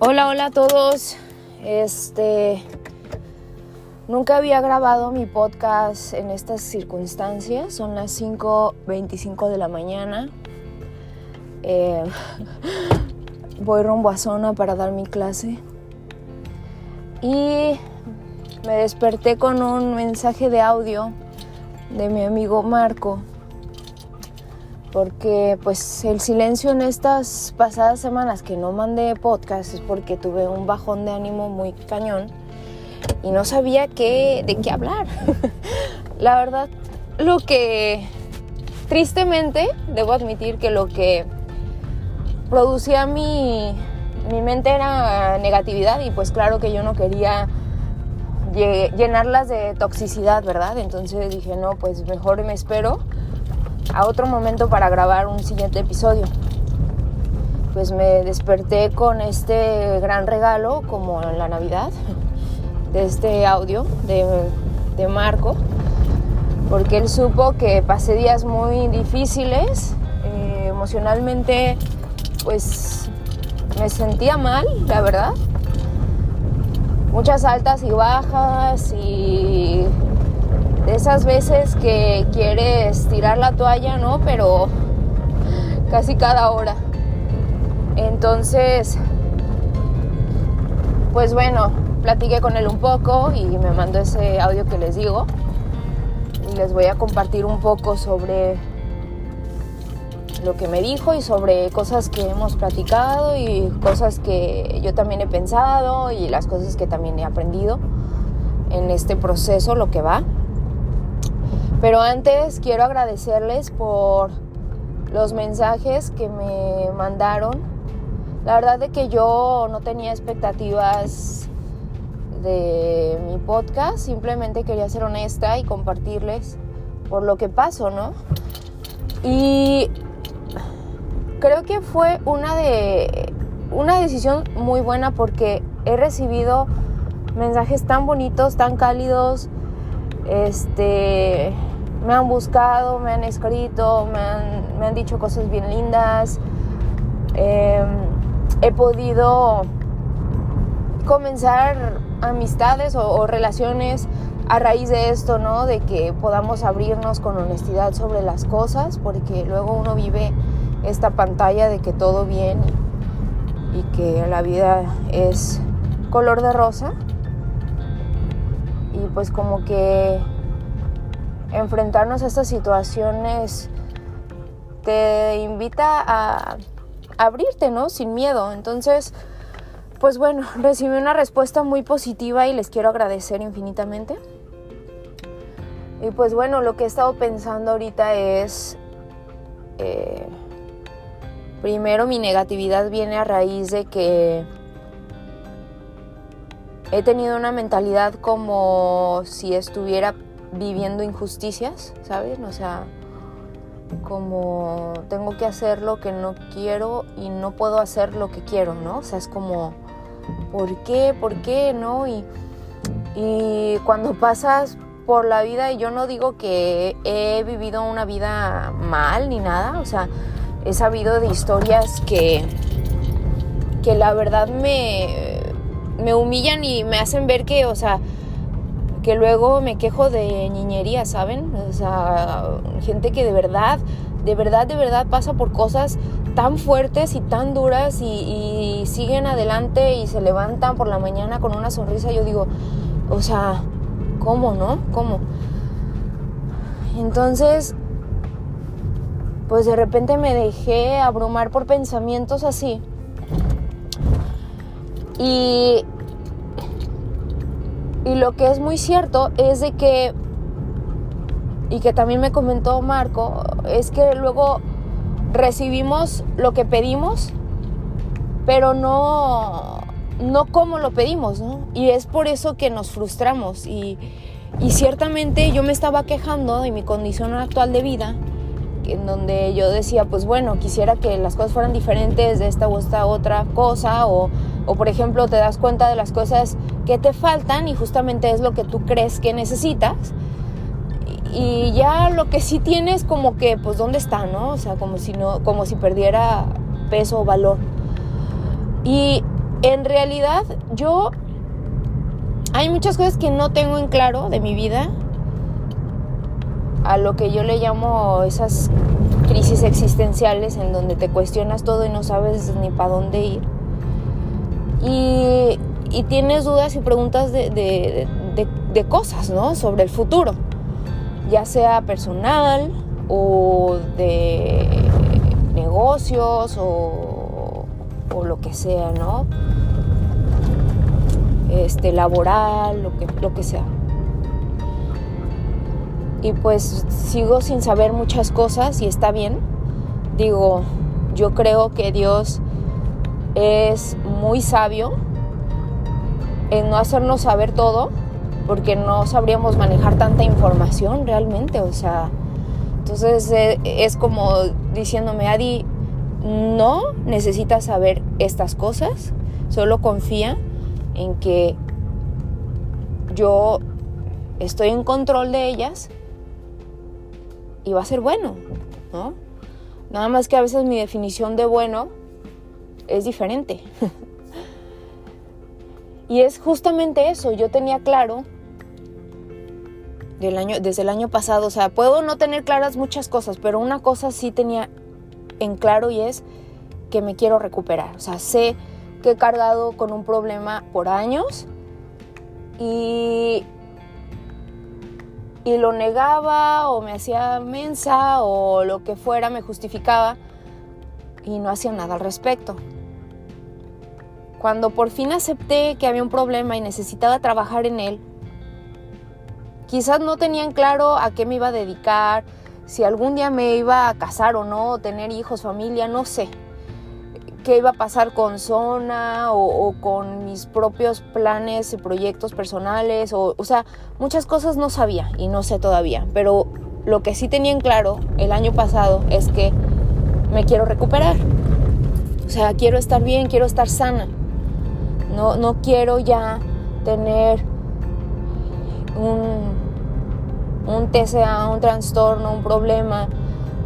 Hola, hola a todos. Este nunca había grabado mi podcast en estas circunstancias. Son las 5:25 de la mañana. Eh, voy rumbo a zona para dar mi clase. Y me desperté con un mensaje de audio de mi amigo Marco porque pues el silencio en estas pasadas semanas que no mandé podcast es porque tuve un bajón de ánimo muy cañón y no sabía qué, de qué hablar. La verdad, lo que tristemente debo admitir que lo que producía mi, mi mente era negatividad y pues claro que yo no quería llenarlas de toxicidad, ¿verdad? Entonces dije, no, pues mejor me espero a otro momento para grabar un siguiente episodio. Pues me desperté con este gran regalo, como en la Navidad, de este audio de, de Marco, porque él supo que pasé días muy difíciles, eh, emocionalmente, pues me sentía mal, la verdad. Muchas altas y bajas y de esas veces que quieres tirar la toalla, ¿no? Pero casi cada hora. Entonces, pues bueno, platiqué con él un poco y me mandó ese audio que les digo. Y les voy a compartir un poco sobre lo que me dijo y sobre cosas que hemos platicado y cosas que yo también he pensado y las cosas que también he aprendido en este proceso, lo que va. Pero antes quiero agradecerles por los mensajes que me mandaron. La verdad de que yo no tenía expectativas de mi podcast, simplemente quería ser honesta y compartirles por lo que paso, ¿no? Y creo que fue una de una decisión muy buena porque he recibido mensajes tan bonitos, tan cálidos, este me han buscado, me han escrito, me han, dicho cosas bien lindas. Em, he podido comenzar amistades o, relaciones a raíz de esto, ¿no? De que podamos abrirnos con honestidad sobre las cosas, porque luego uno vive esta pantalla de que todo bien y que la vida es color de rosa. Y pues como que enfrentarnos a estas situaciones te invita a abrirte, ¿no? Sin miedo. Entonces, pues bueno, recibí una respuesta muy positiva y les quiero agradecer infinitamente. Y pues bueno, lo que he estado pensando ahorita es, eh, primero mi negatividad viene a raíz de que he tenido una mentalidad como si estuviera viviendo injusticias, ¿sabes? O sea, como tengo que hacer lo que no quiero y no puedo hacer lo que quiero, ¿no? O sea, es como, ¿por qué? ¿Por qué? ¿No? Y, y cuando pasas por la vida, y yo no digo que he vivido una vida mal ni nada, o sea, he sabido de historias que, que la verdad me, me humillan y me hacen ver que, o sea, que luego me quejo de niñería, ¿saben? O sea, gente que de verdad, de verdad, de verdad pasa por cosas tan fuertes y tan duras y, siguen adelante y se levantan por la mañana con una sonrisa. Yo digo, o sea, ¿cómo, no? ¿Cómo? Entonces, pues de repente me dejé abrumar por pensamientos así. Y y lo que es muy cierto es de que, y que también me comentó Marco, es que luego recibimos lo que pedimos, pero no, no como lo pedimos, ¿no? Y es por eso que nos frustramos. Y, y ciertamente yo me estaba quejando de mi condición actual de vida, en donde yo decía, pues bueno, quisiera que las cosas fueran diferentes de esta o esta otra cosa, o, o por ejemplo te das cuenta de las cosas que te faltan y justamente es lo que tú crees que necesitas. Y ya lo que sí tienes como que, pues, ¿dónde está, no? O sea, como si, no, como si perdiera peso o valor. Y en realidad yo hay muchas cosas que no tengo en claro de mi vida, a lo que yo le llamo esas crisis existenciales en donde te cuestionas todo y no sabes ni para dónde ir. Y, tienes dudas y preguntas de, de, cosas, ¿no? Sobre el futuro, ya sea personal o de negocios o, o lo que sea, ¿no? este, laboral, lo que, lo que sea. Y pues sigo sin saber muchas cosas y está bien. Digo, yo creo que Dios es muy sabio en no hacernos saber todo, porque no sabríamos manejar tanta información realmente. O sea, entonces eh, es como diciéndome, Adi, no necesitas saber estas cosas, solo confía en que yo estoy en control de ellas y va a ser bueno, ¿no? Nada más que a veces mi definición de bueno es diferente. y es justamente eso, yo tenía claro del año, desde el año pasado, o sea, puedo no tener claras muchas cosas, pero una cosa sí tenía en claro y es que me quiero recuperar, o sea, sé que he cargado con un problema por años y, y lo negaba o me hacía mensa o lo que fuera, me justificaba y no hacía nada al respecto. Cuando por fin acepté que había un problema y necesitaba trabajar en él, quizás no tenían claro a qué me iba a dedicar, si algún día me iba a casar o no, tener hijos, familia, no sé qué iba a pasar con Zona o, con mis propios planes y proyectos personales. O, o sea, muchas cosas no sabía y no sé todavía. Pero lo que sí tenía en claro el año pasado es que me quiero recuperar. O sea, quiero estar bien, quiero estar sana. No, no quiero ya tener un, TCA, un trastorno, un problema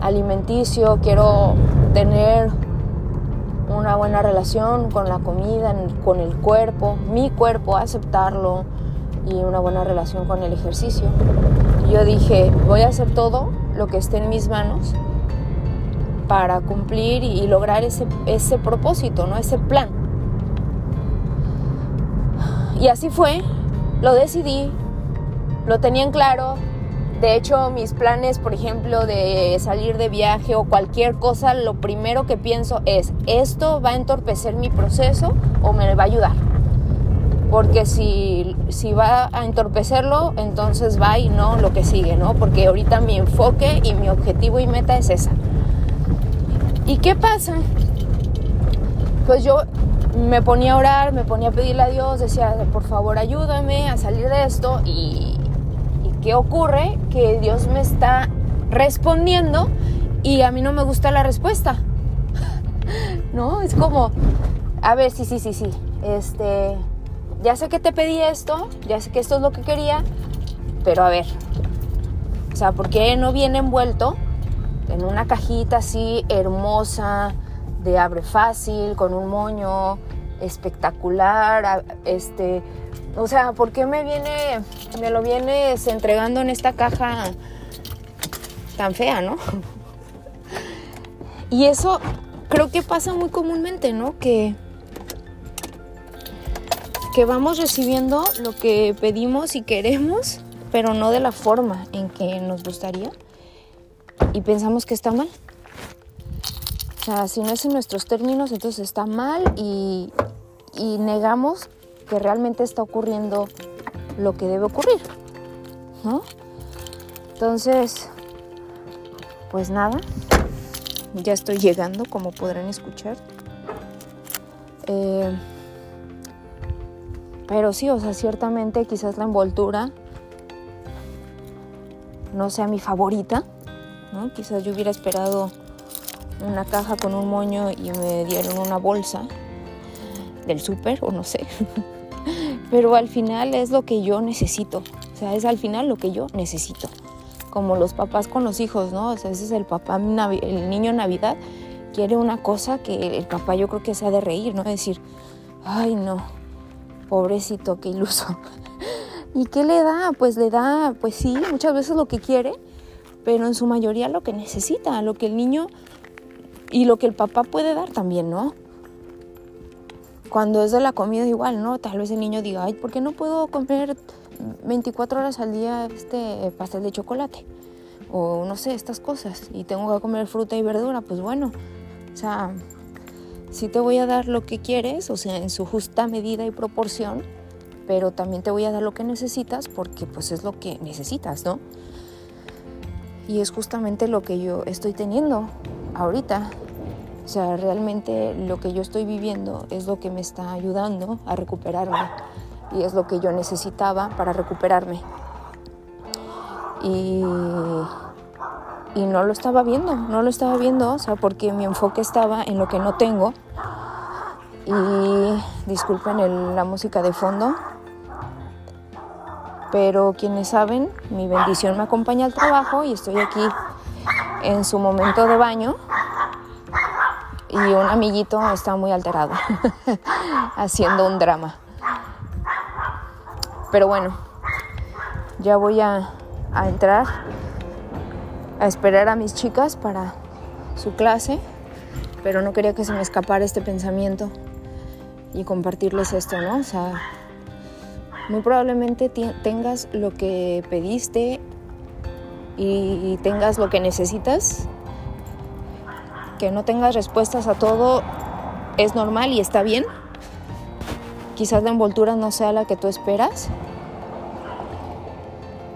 alimenticio. Quiero tener una buena relación con la comida, con el cuerpo, mi cuerpo, aceptarlo y una buena relación con el ejercicio. Yo dije, voy a hacer todo lo que esté en mis manos para cumplir y lograr ese, ese propósito, ¿no? ese plan. Y así fue, lo decidí, lo tenía en claro, de hecho, mis planes, por ejemplo, de salir de viaje o cualquier cosa, lo primero que pienso es, ¿esto va a entorpecer mi proceso o me va a ayudar? Porque si, si va a entorpecerlo, entonces va y no lo que sigue, ¿no? Porque ahorita mi enfoque y mi objetivo y meta es esa. ¿Y qué pasa? Pues yo me ponía a orar, me ponía a pedirle a Dios, decía, por favor ayúdame a salir de esto y, ¿Qué ocurre? Que Dios me está respondiendo y a mí no me gusta la respuesta. ¿No? Es como, a ver, sí, sí, sí, sí. Este, ya sé que te pedí esto, ya sé que esto es lo que quería, pero a ver. O sea, ¿por qué no viene envuelto en una cajita así hermosa, de abre fácil, con un moño espectacular, este, o sea, ¿por qué me viene, me lo vienes entregando en esta caja tan fea, no? Y eso creo que pasa muy comúnmente, ¿no? Que, que vamos recibiendo lo que pedimos y queremos, pero no de la forma en que nos gustaría. Y pensamos que está mal. O sea, si no es en nuestros términos, entonces está mal y, y negamos que realmente está ocurriendo lo que debe ocurrir, ¿no? Entonces, pues nada, ya estoy llegando, como podrán escuchar. Eh, pero sí, o sea, ciertamente quizás la envoltura no sea mi favorita, ¿no? Quizás yo hubiera esperado una caja con un moño y me dieron una bolsa del súper o no sé. Pero al final es lo que yo necesito. O sea, es al final lo que yo necesito. Como los papás con los hijos, ¿no? O sea, el papá, el niño Navidad quiere una cosa que el papá yo creo que se ha de reír, ¿no? Decir, ay no, pobrecito, qué iluso. ¿Y qué le da? Pues le da, pues sí, muchas veces lo que quiere, pero en su mayoría lo que necesita, lo que el niño y lo que el papá puede dar también, ¿no? Cuando es de la comida igual, ¿no? Tal vez el niño diga, ay, ¿por qué no puedo comer 24 horas al día este pastel de chocolate? O no sé, estas cosas. Y tengo que comer fruta y verdura, pues bueno. O sea, sí te voy a dar lo que quieres, o sea, en su justa medida y proporción, pero también te voy a dar lo que necesitas porque pues es lo que necesitas, ¿no? Y es justamente lo que yo estoy teniendo ahorita. O sea, realmente lo que yo estoy viviendo es lo que me está ayudando a recuperarme y es lo que yo necesitaba para recuperarme. Y, y no lo estaba viendo, no lo estaba viendo, o sea, porque mi enfoque estaba en lo que no tengo. Y disculpen la música de fondo, pero quienes saben, mi bendición me acompaña al trabajo y estoy aquí en su momento de baño y un amiguito está muy alterado, haciendo un drama. Pero bueno, ya voy a, a, entrar a esperar a mis chicas para su clase, pero no quería que se me escapara este pensamiento y compartirles esto, ¿no? O sea, muy probablemente tengas lo que pediste y tengas lo que necesitas. Que no tengas respuestas a todo es normal y está bien. Quizás la envoltura no sea la que tú esperas,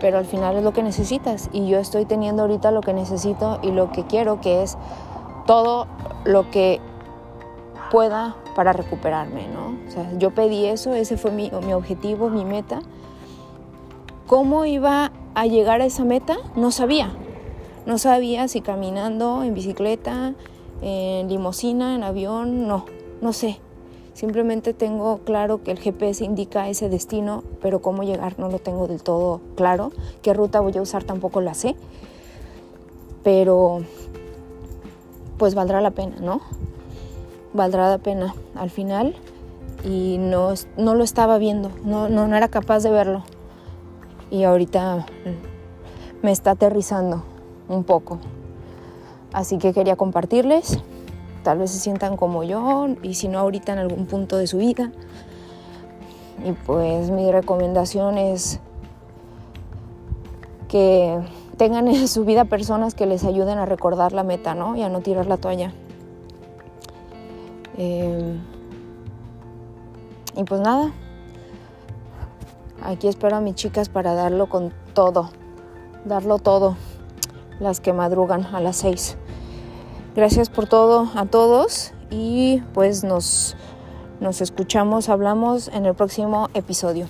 pero al final es lo que necesitas. Y yo estoy teniendo ahorita lo que necesito y lo que quiero, que es todo lo que pueda para recuperarme, ¿no? O sea, yo pedí eso, ese fue mi, mi objetivo, mi meta. ¿Cómo iba a llegar a esa meta? No sabía. No sabía si caminando, en bicicleta, en limosina, en avión, no, no sé. Simplemente tengo claro que el GPS indica ese destino, pero cómo llegar no lo tengo del todo claro. ¿Qué ruta voy a usar tampoco la sé? Pero pues valdrá la pena, ¿no? valdrá la pena al final y no, no lo estaba viendo, no, no era capaz de verlo. Y ahorita me está aterrizando un poco. Así que quería compartirles, tal vez se sientan como yo y si no ahorita en algún punto de su vida. Y pues mi recomendación es que tengan en su vida personas que les ayuden a recordar la meta, ¿no? Y a no tirar la toalla. Em, y pues nada, aquí espero a mis chicas para darlo con todo, darlo todo, las que madrugan a las seis. Gracias por todo a todos y pues nos, nos escuchamos, hablamos en el próximo episodio.